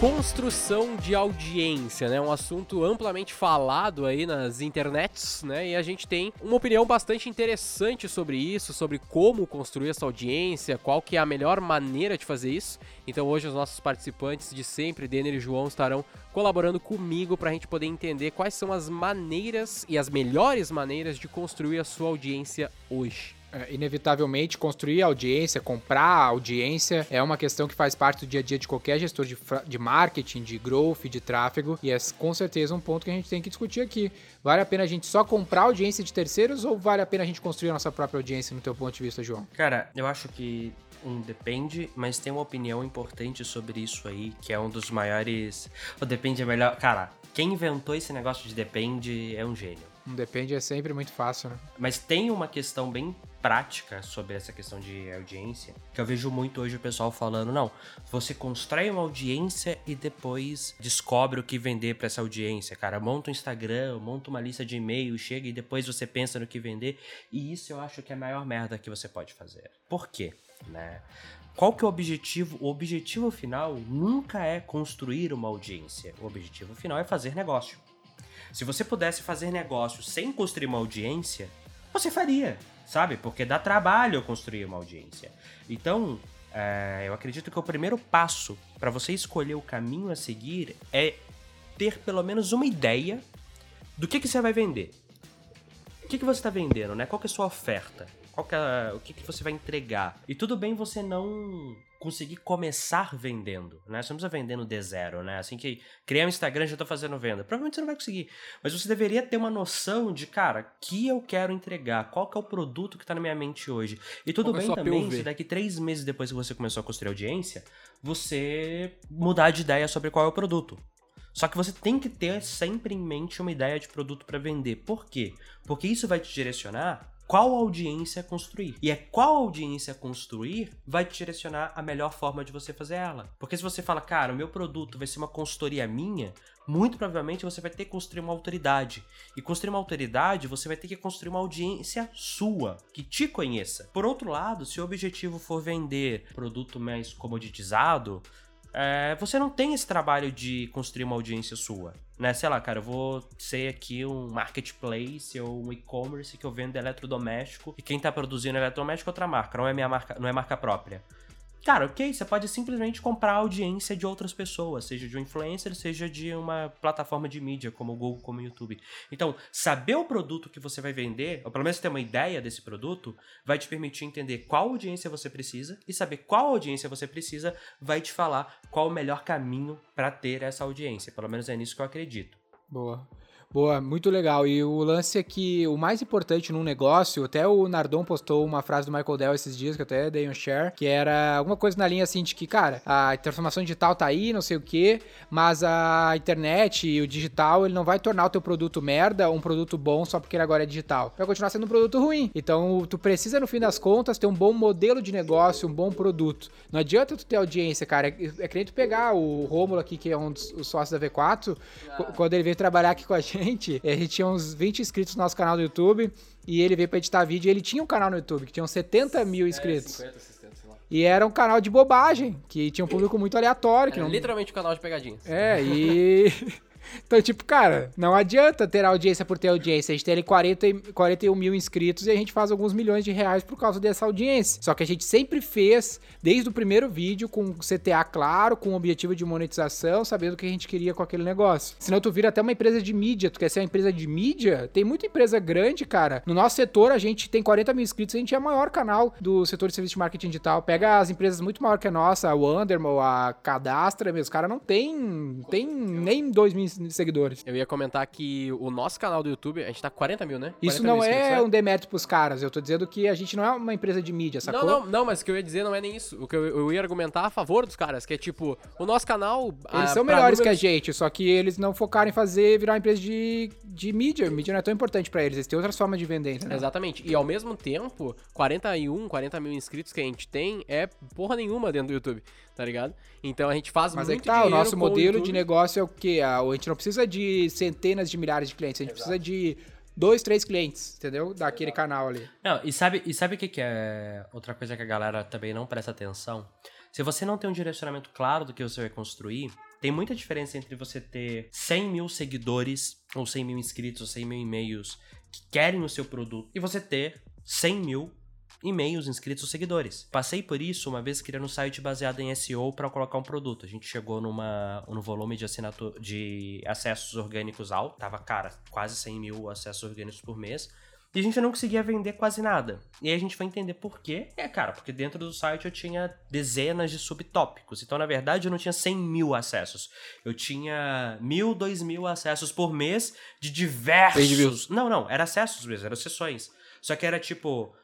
Construção de audiência, né? Um assunto amplamente falado aí nas internets, né? E a gente tem uma opinião bastante interessante sobre isso, sobre como construir essa audiência, qual que é a melhor maneira de fazer isso. Então hoje os nossos participantes de sempre, Denner e João, estarão colaborando comigo para a gente poder entender quais são as maneiras e as melhores maneiras de construir a sua audiência hoje. É, inevitavelmente, construir audiência, comprar audiência é uma questão que faz parte do dia a dia de qualquer gestor de, de marketing, de growth, de tráfego, e é com certeza um ponto que a gente tem que discutir aqui. Vale a pena a gente só comprar audiência de terceiros ou vale a pena a gente construir a nossa própria audiência, no teu ponto de vista, João? Cara, eu acho que um depende, mas tem uma opinião importante sobre isso aí, que é um dos maiores. O depende é melhor. Cara, quem inventou esse negócio de depende é um gênio. Um depende é sempre muito fácil, né? Mas tem uma questão bem prática sobre essa questão de audiência, que eu vejo muito hoje o pessoal falando, não, você constrói uma audiência e depois descobre o que vender para essa audiência, cara, monta um Instagram, monta uma lista de e-mail, chega e depois você pensa no que vender, e isso eu acho que é a maior merda que você pode fazer. Por quê? Né? Qual que é o objetivo? O objetivo final nunca é construir uma audiência. O objetivo final é fazer negócio. Se você pudesse fazer negócio sem construir uma audiência, você faria sabe? Porque dá trabalho construir uma audiência. Então, é, eu acredito que o primeiro passo para você escolher o caminho a seguir é ter pelo menos uma ideia do que, que você vai vender. O que, que você está vendendo, né? Qual é a sua oferta? Qual que é, o que, que você vai entregar? E tudo bem você não conseguir começar vendendo, né? Você não precisa vendendo de zero, né? Assim que criar um Instagram já tô fazendo venda. Provavelmente você não vai conseguir. Mas você deveria ter uma noção de, cara, que eu quero entregar, qual que é o produto que tá na minha mente hoje. E tudo qual é bem também se daqui três meses depois que você começou a construir audiência, você mudar de ideia sobre qual é o produto. Só que você tem que ter sempre em mente uma ideia de produto para vender. Por quê? Porque isso vai te direcionar qual audiência construir. E é qual audiência construir vai te direcionar a melhor forma de você fazer ela. Porque se você fala, cara, o meu produto vai ser uma consultoria minha, muito provavelmente você vai ter que construir uma autoridade. E construir uma autoridade, você vai ter que construir uma audiência sua, que te conheça. Por outro lado, se o objetivo for vender produto mais comoditizado, é, você não tem esse trabalho de construir uma audiência sua. Né? Sei lá, cara, eu vou ser aqui um marketplace ou um e-commerce que eu vendo eletrodoméstico e quem tá produzindo eletrodoméstico é outra marca, não é minha marca, não é marca própria. Cara, ok, você pode simplesmente comprar a audiência de outras pessoas, seja de um influencer, seja de uma plataforma de mídia, como o Google, como o YouTube. Então, saber o produto que você vai vender, ou pelo menos ter uma ideia desse produto, vai te permitir entender qual audiência você precisa e saber qual audiência você precisa vai te falar qual o melhor caminho para ter essa audiência. Pelo menos é nisso que eu acredito. Boa. Boa, muito legal. E o lance é que o mais importante num negócio, até o Nardon postou uma frase do Michael Dell esses dias, que eu até dei um share, que era alguma coisa na linha assim de que, cara, a transformação digital tá aí, não sei o quê, mas a internet e o digital, ele não vai tornar o teu produto merda um produto bom só porque ele agora é digital. Vai continuar sendo um produto ruim. Então, tu precisa, no fim das contas, ter um bom modelo de negócio, um bom produto. Não adianta tu ter audiência, cara. É, é que nem tu pegar o Rômulo aqui, que é um dos sócios da V4, ah. quando ele veio trabalhar aqui com a gente, gente, a gente tinha uns 20 inscritos no nosso canal do YouTube e ele veio pra editar vídeo e ele tinha um canal no YouTube que tinha uns 70 mil inscritos. É, 50, 60, sei lá. E era um canal de bobagem, que tinha um público muito aleatório. Que não... Literalmente um canal de pegadinhas. É, e. Então, tipo, cara, não adianta ter audiência por ter audiência. A gente tem ali 40, 41 mil inscritos e a gente faz alguns milhões de reais por causa dessa audiência. Só que a gente sempre fez, desde o primeiro vídeo, com CTA claro, com objetivo de monetização, sabendo o que a gente queria com aquele negócio. Senão tu vira até uma empresa de mídia. Tu quer ser uma empresa de mídia? Tem muita empresa grande, cara. No nosso setor, a gente tem 40 mil inscritos, a gente é o maior canal do setor de serviço de marketing digital. Pega as empresas muito maior que a nossa, a Wandermal, a Cadastra, meus caras não tem, tem nem 2 mil seguidores. Eu ia comentar que o nosso canal do YouTube, a gente tá com 40 mil, né? Isso 40 não mil é né? um demérito pros caras. Eu tô dizendo que a gente não é uma empresa de mídia, sacou? Não, não, não, mas o que eu ia dizer não é nem isso. O que eu, eu ia argumentar a favor dos caras, que é tipo, o nosso canal. Eles ah, são melhores que a números- gente, só que eles não focaram em fazer virar uma empresa de, de mídia. Mídia não é tão importante pra eles, eles têm outras formas de vender, entendeu? Exatamente. E ao mesmo tempo, 41, 40 mil inscritos que a gente tem é porra nenhuma dentro do YouTube, tá ligado? Então a gente faz Mas é muito que tá, o nosso modelo de negócio é o quê? A a gente não precisa de centenas de milhares de clientes, a gente precisa de dois, três clientes, entendeu? Daquele canal ali. Não, e sabe, e sabe o que, que é outra coisa que a galera também não presta atenção? Se você não tem um direcionamento claro do que você vai construir, tem muita diferença entre você ter 100 mil seguidores, ou 100 mil inscritos, ou 100 mil e-mails que querem o seu produto, e você ter 100 mil e-mails, inscritos ou seguidores. Passei por isso uma vez criando um site baseado em SEO para colocar um produto. A gente chegou numa, no volume de, assinatura, de acessos orgânicos alto, tava, cara, quase 100 mil acessos orgânicos por mês. E a gente não conseguia vender quase nada. E aí a gente foi entender por quê. É, cara, porque dentro do site eu tinha dezenas de subtópicos. Então, na verdade, eu não tinha 100 mil acessos. Eu tinha mil, dois mil acessos por mês de diversos. Não, não, era acessos mesmo, eram sessões. Só que era tipo.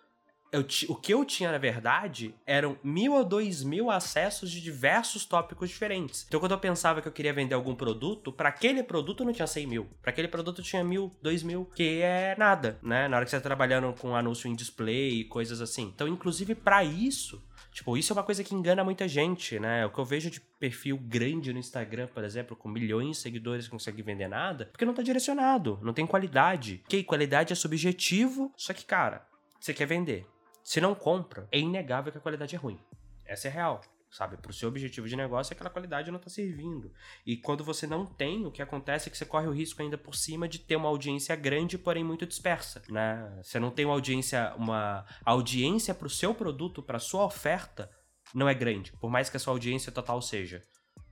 Eu o que eu tinha, na verdade, eram mil ou dois mil acessos de diversos tópicos diferentes. Então, quando eu pensava que eu queria vender algum produto, para aquele produto não tinha 100 mil. Para aquele produto tinha mil, dois mil, que é nada, né? Na hora que você tá trabalhando com anúncio em display e coisas assim. Então, inclusive, para isso. Tipo, isso é uma coisa que engana muita gente, né? O que eu vejo de perfil grande no Instagram, por exemplo, com milhões de seguidores que não consegue vender nada, porque não tá direcionado, não tem qualidade. Ok, qualidade é subjetivo, só que, cara, você quer vender. Se não compra, é inegável que a qualidade é ruim. Essa é real. Sabe, pro seu objetivo de negócio, aquela qualidade não tá servindo. E quando você não tem, o que acontece é que você corre o risco ainda por cima de ter uma audiência grande, porém muito dispersa, né? Você não tem uma audiência, uma audiência pro seu produto, pra sua oferta, não é grande, por mais que a sua audiência total seja.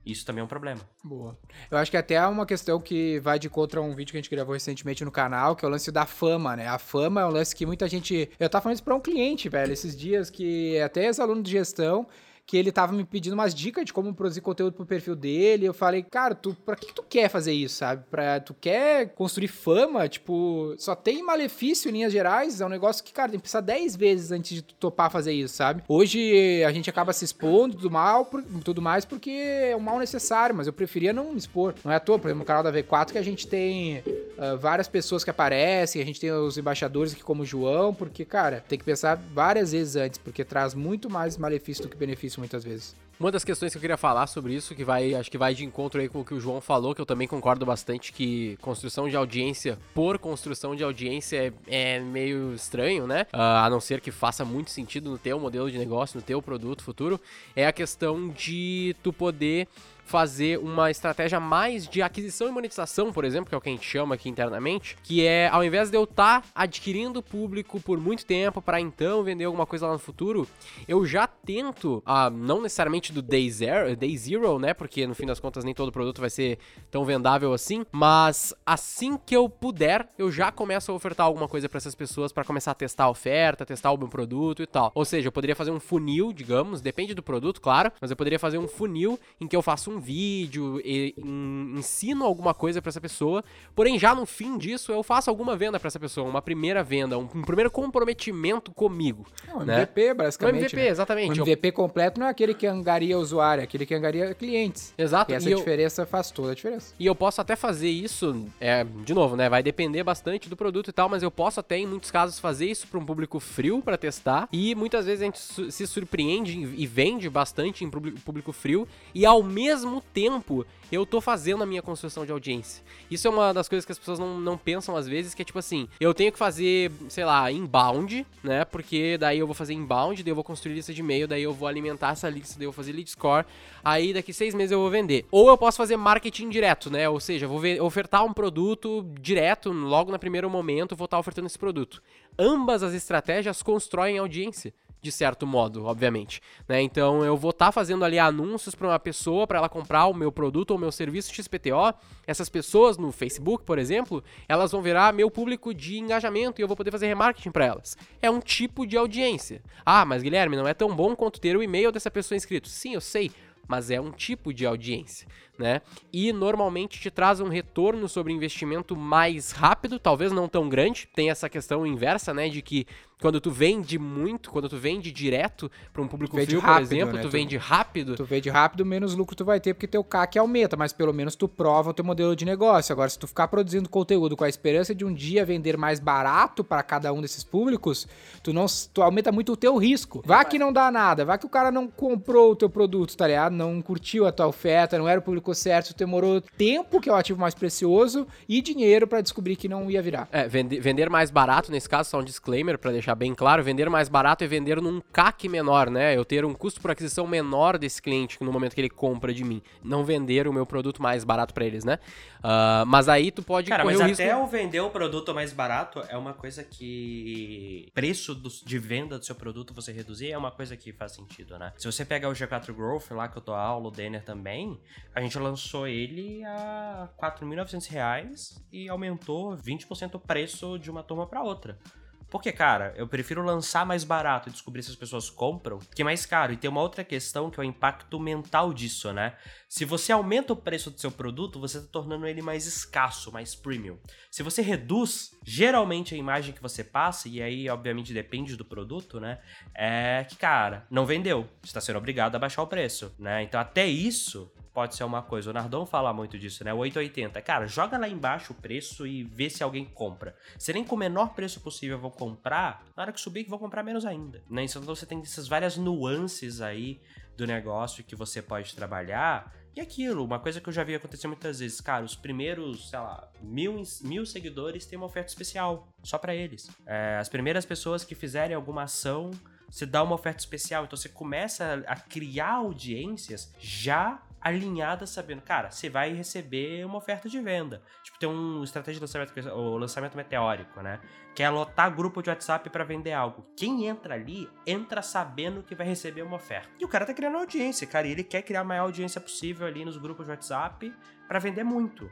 Isso também é um problema. Boa. Eu acho que até é uma questão que vai de contra um vídeo que a gente gravou recentemente no canal, que é o lance da fama, né? A fama é um lance que muita gente. Eu tava falando isso pra um cliente, velho, esses dias, que até ex-aluno de gestão. Que ele tava me pedindo umas dicas de como produzir conteúdo pro perfil dele. Eu falei, cara, tu, pra que, que tu quer fazer isso, sabe? Pra, tu quer construir fama? Tipo, só tem malefício em linhas gerais. É um negócio que, cara, tem que pensar 10 vezes antes de tu topar fazer isso, sabe? Hoje a gente acaba se expondo tudo mal, por- tudo mais, porque é um mal necessário, mas eu preferia não me expor. Não é à toa, por exemplo, no canal da V4 que a gente tem ah, várias pessoas que aparecem, a gente tem os embaixadores aqui como o João, porque, cara, tem que pensar várias vezes antes, porque traz muito mais malefício do que benefício muitas vezes. Uma das questões que eu queria falar sobre isso, que vai, acho que vai de encontro aí com o que o João falou, que eu também concordo bastante, que construção de audiência por construção de audiência é, é meio estranho, né? Ah, a não ser que faça muito sentido no teu modelo de negócio, no teu produto futuro, é a questão de tu poder fazer uma estratégia mais de aquisição e monetização, por exemplo, que é o que a gente chama aqui internamente, que é ao invés de eu estar adquirindo público por muito tempo para então vender alguma coisa lá no futuro, eu já tento, ah, não necessariamente do day zero, day zero, né? Porque no fim das contas nem todo produto vai ser tão vendável assim, mas assim que eu puder, eu já começo a ofertar alguma coisa para essas pessoas para começar a testar a oferta, testar o meu produto e tal. Ou seja, eu poderia fazer um funil, digamos, depende do produto, claro, mas eu poderia fazer um funil em que eu faço um vídeo e en- ensino alguma coisa para essa pessoa, porém já no fim disso eu faço alguma venda para essa pessoa, uma primeira venda, um, um primeiro comprometimento comigo. É um né? MVP, Um basicamente. MVP, né? exatamente. O Eu- MVP completo não é aquele que angaria usuário, é aquele que angaria clientes. Exato. E essa e eu- diferença faz toda a diferença. E eu posso até fazer isso, é, de novo, né? Vai depender bastante do produto e tal, mas eu posso até, em muitos casos, fazer isso para um público frio para testar. E muitas vezes a gente su- se surpreende e vende bastante em público, público frio. E ao mesmo tempo, eu tô fazendo a minha construção de audiência. Isso é uma das coisas que as pessoas não, não pensam às vezes, que é tipo assim, eu tenho que fazer, sei lá, inbound, né? Porque daí eu vou fazer inbound, daí eu vou construir lista de e-mail, daí eu vou alimentar essa lista, daí eu vou fazer lead score, aí daqui seis meses eu vou vender. Ou eu posso fazer marketing direto, né? Ou seja, vou ve- ofertar um produto direto, logo no primeiro momento, vou estar ofertando esse produto. Ambas as estratégias constroem audiência de certo modo, obviamente, né? Então eu vou estar fazendo ali anúncios para uma pessoa para ela comprar o meu produto ou meu serviço XPTO. Essas pessoas no Facebook, por exemplo, elas vão virar meu público de engajamento e eu vou poder fazer remarketing para elas. É um tipo de audiência. Ah, mas Guilherme, não é tão bom quanto ter o e-mail dessa pessoa inscrito. Sim, eu sei, mas é um tipo de audiência, né? E normalmente te traz um retorno sobre investimento mais rápido, talvez não tão grande. Tem essa questão inversa, né, de que quando tu vende muito, quando tu vende direto para um público Vende frio, por rápido, exemplo, né? tu Tu- vende rápido. Tu vende rápido, menos lucro tu vai ter, porque teu CAC aumenta, mas pelo menos tu prova o teu modelo de negócio. Agora, se tu ficar produzindo conteúdo com a esperança de um dia vender mais barato para cada um desses públicos, tu não tu aumenta muito o teu risco. Vá que não dá nada, vá que o cara não comprou o teu produto, tá ligado? Não curtiu a tua oferta, não era o público certo, tu demorou tempo, que é o ativo mais precioso, e dinheiro para descobrir que não ia virar. É, vende- vender mais barato, nesse caso, só um disclaimer para deixar bem claro, vender mais barato é vender num CAC menor, né? Eu ter um custo por aquisição menor desse cliente no momento que ele compra de mim, não vender o meu produto mais barato para eles, né? Ah, mas aí tu pode Cara, correr mas o risco... até o vender o produto mais barato é uma coisa que. Preço do- de venda do seu produto você reduzir é uma coisa que faz sentido, né? Se você pegar o G4 Growth lá que eu dou aula, o Denner também, a gente lançou ele a 4.900 reais e aumentou 20% o preço de uma turma para outra. Porque, cara, eu prefiro lançar mais barato e descobrir se as pessoas compram que mais caro. E tem uma outra questão que é o impacto mental disso, né? Se você aumenta o preço do seu produto, você está tornando ele mais escasso, mais premium. Se você reduz, geralmente a imagem que você passa, e aí obviamente depende do produto, né? É que, cara, não vendeu. Você está sendo obrigado a baixar o preço, né? Então até isso pode ser uma coisa. O Nardon fala muito disso, né? O 880. Cara, joga lá embaixo o preço e vê se alguém compra. Se nem com o menor preço possível vão comprar, na hora que subir, vão comprar menos ainda. Né? Então você tem essas várias nuances aí do negócio que você pode trabalhar. E aquilo, uma coisa que eu já vi acontecer muitas vezes, cara, os primeiros, sei lá, mil, mil seguidores têm uma oferta especial, só pra eles. É, as primeiras pessoas que fizerem alguma ação, você dá uma oferta especial. Então você começa a criar audiências já alinhadas, sabendo, cara, você vai receber uma oferta de venda. Tipo, tem um estratégia de lançamento, o lançamento meteórico, né? Que é lotar grupo de WhatsApp pra vender algo. Quem entra ali, entra sabendo que vai receber uma oferta. E o cara tá criando audiência, cara, e ele quer criar a maior audiência possível ali nos grupos de WhatsApp pra vender muito.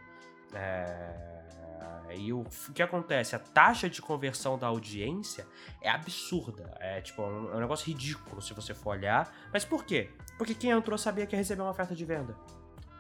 É... E o, que acontece? A taxa de conversão da audiência é absurda. É tipo, é um, é um negócio ridículo se você for olhar. Mas por quê? Porque quem entrou sabia que ia receber uma oferta de venda.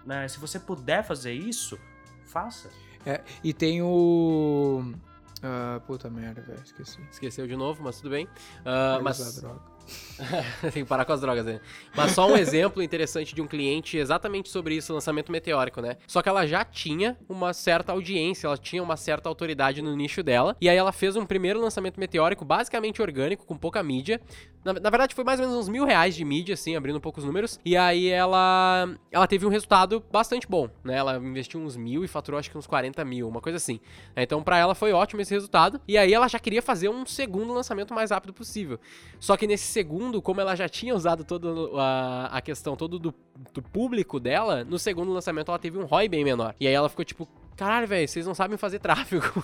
Né? Se você puder fazer isso, faça. É, e tem o. Ah, puta merda, velho, esqueci. Esqueceu de novo, mas tudo bem. Vai mas usar droga. tem que parar com as drogas, né? Mas só um exemplo interessante de um cliente exatamente sobre isso, lançamento meteórico, né? Só que ela já tinha uma certa audiência, ela tinha uma certa autoridade no nicho dela. E aí ela fez um primeiro lançamento meteórico, basicamente orgânico, com pouca mídia. Na, na verdade, foi mais ou menos uns mil reais de mídia, assim, abrindo poucos números. E aí ela, ela teve um resultado bastante bom, né? Ela investiu uns mil e faturou acho que uns 40 mil, uma coisa assim. Então, pra ela foi ótimo esse resultado. E aí ela já queria fazer um segundo lançamento mais rápido possível. Só que nesse segundo, como ela já tinha usado toda a, a questão todo do, do público dela, no segundo lançamento ela teve um ROI bem menor. E aí ela ficou tipo, caralho, velho, vocês não sabem fazer tráfego.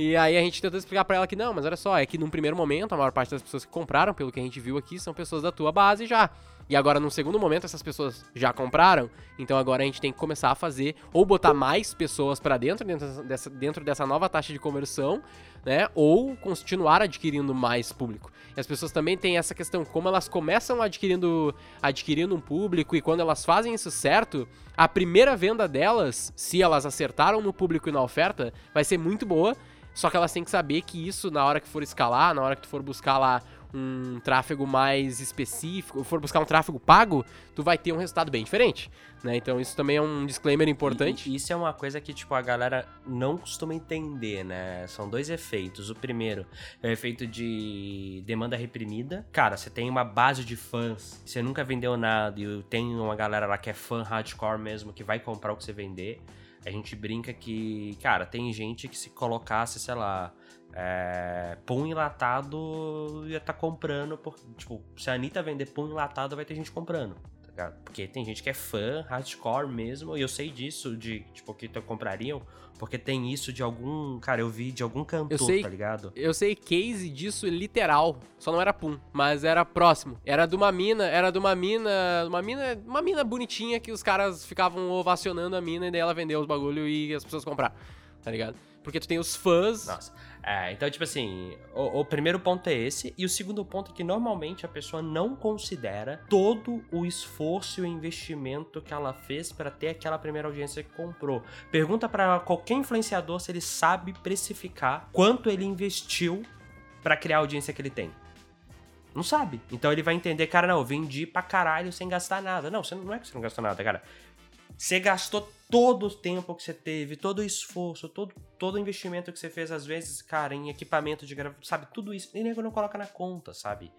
E aí a gente tentou explicar pra ela que não, mas olha só, é que num primeiro momento a maior parte das pessoas que compraram, pelo que a gente viu aqui, são pessoas da tua base já. E agora, num segundo momento, essas pessoas já compraram, então agora a gente tem que começar a fazer, ou botar mais pessoas pra dentro, dentro dessa, dentro dessa nova taxa de conversão, né? Ou continuar adquirindo mais público. E as pessoas também têm essa questão, como elas começam adquirindo, adquirindo um público e quando elas fazem isso certo, a primeira venda delas, se elas acertaram no público e na oferta, vai ser muito boa. Só que elas têm que saber que isso, na hora que for escalar, na hora que tu for buscar lá um tráfego mais específico, for buscar um tráfego pago, tu vai ter um resultado bem diferente, né? Então isso também é um disclaimer importante. E, isso é uma coisa que, tipo, a galera não costuma entender, né? São dois efeitos. O primeiro é o efeito de demanda reprimida. Cara, você tem uma base de fãs, você nunca vendeu nada e tem uma galera lá que é fã hardcore mesmo, que vai comprar o que você vender. A gente brinca que, cara, tem gente que se colocasse, sei lá, é, pão enlatado ia estar tá comprando. Por, tipo, se a Anitta vender pão enlatado, vai ter gente comprando. Tá ligado? Porque tem gente que é fã, hardcore mesmo, e eu sei disso, de tipo, que comprariam, porque tem isso de algum. Cara, eu vi de algum cantor, sei. tá ligado? Eu sei case disso literal, só não era pum, mas era próximo. Era de uma mina, era de uma mina, uma mina, uma mina bonitinha que os caras ficavam ovacionando a mina e daí ela vendeu os bagulho e as pessoas compraram. tá ligado? Porque tu tem os fãs. Nossa. É, então, tipo assim, o, o, primeiro ponto é esse, e o segundo ponto é que normalmente a pessoa não considera todo o esforço e o investimento que ela fez para ter aquela primeira audiência que comprou. Pergunta para qualquer influenciador se ele sabe precificar quanto ele investiu para criar a audiência que ele tem. Não sabe. Então ele vai entender, cara, não, eu vendi pra caralho sem gastar nada. Não, você não é que você não gastou nada, cara. Você gastou todo o tempo que você teve, todo o esforço, todo, todo o investimento que você fez, às vezes, cara, em equipamento de gravação, sabe? Tudo isso. E nego não coloca na conta, sabe?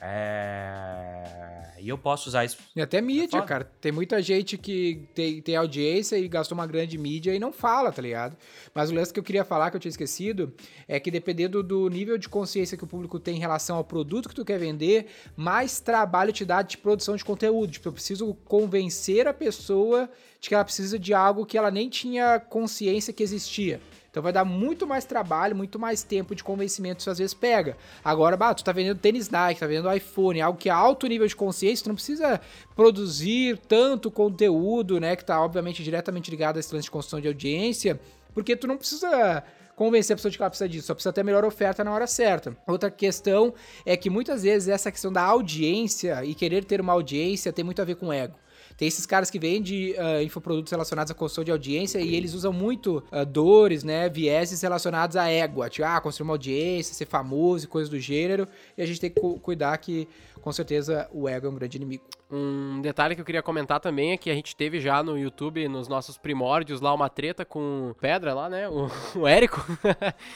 É... E eu posso usar isso. E até mídia, cara. Tem muita gente que tem, tem audiência e gastou uma grande mídia e não fala, tá ligado? Mas o lance que eu queria falar, que eu tinha esquecido, é que dependendo do nível de consciência que o público tem em relação ao produto que tu quer vender, mais trabalho te dá de produção de conteúdo. Tipo, eu preciso convencer a pessoa de que ela precisa de algo que ela nem tinha consciência que existia. Então vai dar muito mais trabalho, muito mais tempo de convencimento isso às vezes pega. Agora, bah, tu tá vendendo tênis Nike, tá vendendo iPhone, algo que é alto nível de consciência, tu não precisa produzir tanto conteúdo, né, que tá obviamente diretamente ligado a esse lance de construção de audiência, porque tu não precisa convencer a pessoa de que ela precisa disso, só precisa ter a melhor oferta na hora certa. Outra questão é que muitas vezes essa questão da audiência e querer ter uma audiência tem muito a ver com ego. Tem esses caras que vendem uh, infoprodutos relacionados à construção de audiência e eles usam muito uh, dores, né, vieses relacionados à égua. Tipo, ah, construir uma audiência, ser famoso e coisas do gênero. E a gente tem que cu cuidar que, com certeza, o ego é um grande inimigo. Um detalhe que eu queria comentar também é que a gente teve já no YouTube, nos nossos primórdios, lá uma treta com Pedra lá, né? O, o Érico.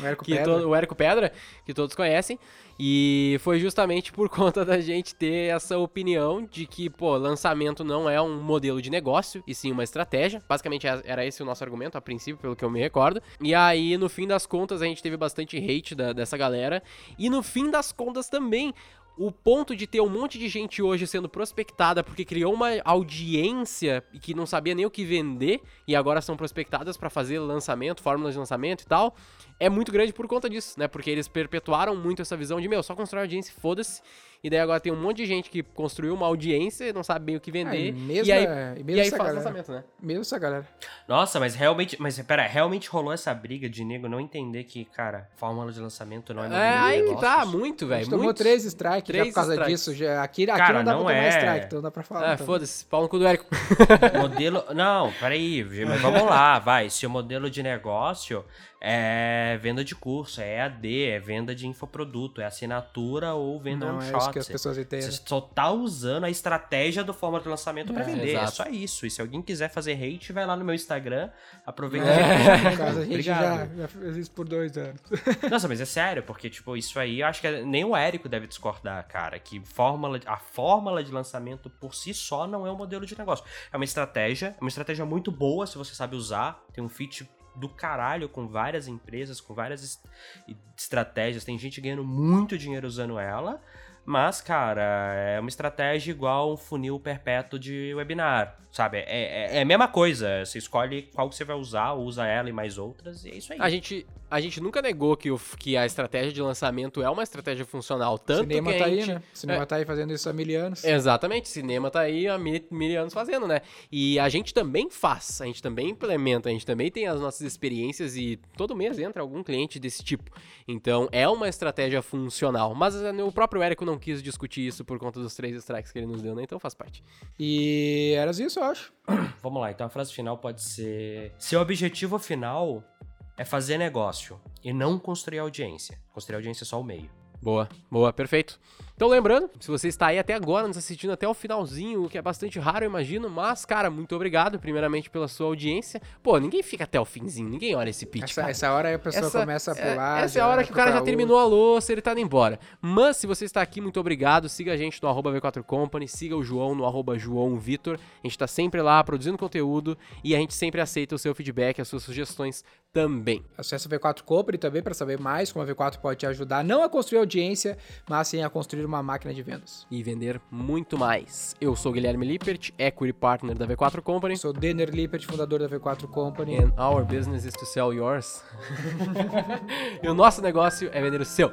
O Érico que Pedra. To, o Érico Pedra, que todos conhecem. E foi justamente por conta da gente ter essa opinião de que, pô, lançamento não é um modelo de negócio, e sim uma estratégia. Basicamente era esse o nosso argumento a princípio, pelo que eu me recordo. E aí, no fim das contas, a gente teve bastante hate da, dessa galera. E no fim das contas também, o ponto de ter um monte de gente hoje sendo prospectada porque criou uma audiência e que não sabia nem o que vender e agora são prospectadas para fazer lançamento, fórmulas de lançamento e tal, é muito grande por conta disso, né? Porque eles perpetuaram muito essa visão de, meu, só constrói audiência foda-se. E daí agora tem um monte de gente que construiu uma audiência, não sabe bem o que vender. mesmo, e aí, mesmo e aí faz galera. lançamento, né? Mesmo essa galera. Nossa, mas realmente. Mas pera, realmente rolou essa briga de nego não entender que, cara, fórmula de lançamento não é É aí que tá, muito, A velho. gente tomou muito. três strikes já Três por causa strikes. disso. Já. Aqui, aqui Cara, não dá não pra tomar é. strike, então dá pra falar. Ah, então. foda-se, pau no cu do Érico. Modelo. Não, peraí, mas vamos lá, vai. Se o modelo de negócio é venda de curso, é EAD, é venda de infoproduto, é assinatura ou venda Não on é isso que as pessoas entendem. Você só tá usando a estratégia do fórmula de lançamento pra É, vender. É exato. só isso. E se alguém quiser fazer hate, vai lá no meu Instagram, aproveita e É, no caso, a gente Obrigado. já, já fez isso por dois anos. Nossa, mas é sério, porque, tipo, isso aí, eu acho que nem o Érico deve discordar, cara, que fórmula, a fórmula de lançamento por si só não é um modelo de negócio. É uma estratégia, é uma estratégia muito boa se você sabe usar, tem um fit do caralho com várias empresas, com várias est- estratégias, tem gente ganhando muito dinheiro usando ela, mas, cara, é uma estratégia igual um funil perpétuo de webinar, sabe? É, é, é a mesma coisa, você escolhe qual que você vai usar, usa ela e mais outras, e é isso aí. A gente, a gente nunca negou que, o, que a estratégia de lançamento é uma estratégia funcional. Tanto Cinema que tá a aí, gente... né? Cinema é. tá aí fazendo isso há mil anos. Exatamente, cinema tá aí há mil, mil anos fazendo, né? E a gente também faz, a gente também implementa, a gente também tem as nossas experiências e todo mês entra algum cliente desse tipo. Então é uma estratégia funcional. Mas eh, o próprio Érico não quis discutir isso por conta dos três strikes que ele nos deu, né? Então faz parte. E era isso, eu acho. Vamos lá, então a frase final pode ser: Seu objetivo final é fazer negócio e não construir audiência. Construir audiência é só o meio. Boa, boa, perfeito. Então lembrando, se você está aí até agora nos assistindo até o finalzinho, o que é bastante raro, eu imagino, mas, cara, muito obrigado, primeiramente, pela sua audiência. Pô, ninguém fica até o finzinho, ninguém olha esse pitch, Essa, essa hora a pessoa Essa- começa a é- pular. essa é a hora que o cara já terminou a louça, ele tá indo embora. Mas se você está aqui, muito obrigado. Siga a gente no arroba V4 Company, siga o João no arroba João Vitor. A gente tá sempre lá produzindo conteúdo e a gente sempre aceita o seu feedback, as suas sugestões também. Acesse o V4 Company também para saber mais como a V4 pode te ajudar não a construir audiência, mas sim a construir uma máquina de vendas. E vender muito mais. Eu sou o Guilherme Lippert, Equity Partner da V4 Company. Sou Denner Lippert, fundador da V4 Company. And our business is to sell yours. e o nosso negócio é vender o seu.